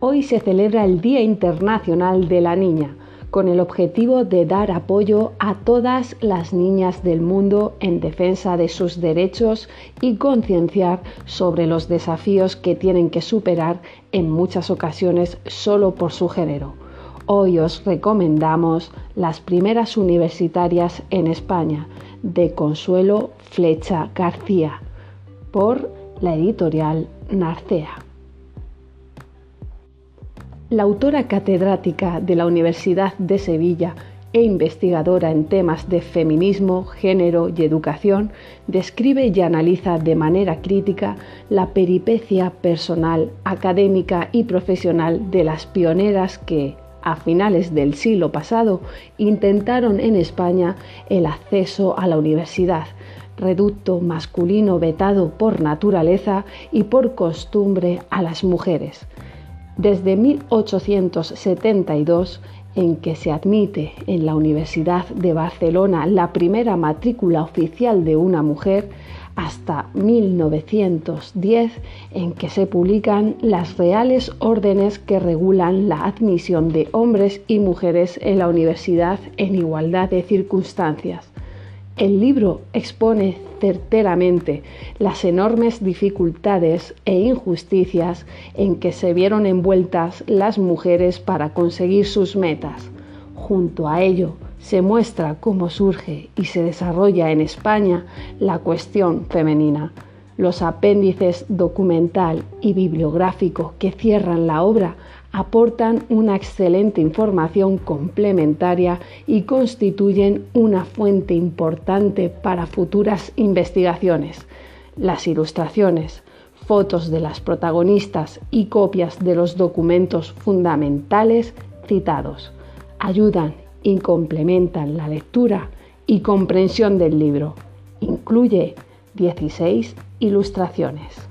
Hoy se celebra el Día Internacional de la Niña, con el objetivo de dar apoyo a todas las niñas del mundo en defensa de sus derechos y concienciar sobre los desafíos que tienen que superar en muchas ocasiones solo por su género. Hoy os recomendamos las primeras universitarias en España de Consuelo Flecha García por la editorial Narcea. La autora catedrática de la Universidad de Sevilla e investigadora en temas de feminismo, género y educación, describe y analiza de manera crítica la peripecia personal, académica y profesional de las pioneras que, a finales del siglo pasado, intentaron en España el acceso a la universidad, reducto masculino vetado por naturaleza y por costumbre a las mujeres desde 1872, en que se admite en la Universidad de Barcelona la primera matrícula oficial de una mujer, hasta 1910, en que se publican las reales órdenes que regulan la admisión de hombres y mujeres en la universidad en igualdad de circunstancias. El libro expone certeramente las enormes dificultades e injusticias en que se vieron envueltas las mujeres para conseguir sus metas. Junto a ello, se muestra cómo surge y se desarrolla en España la cuestión femenina. Los apéndices documental y bibliográfico que cierran la obra aportan una excelente información complementaria y constituyen una fuente importante para futuras investigaciones. Las ilustraciones, fotos de las protagonistas y copias de los documentos fundamentales citados ayudan y complementan la lectura y comprensión del libro. Incluye 16 ilustraciones.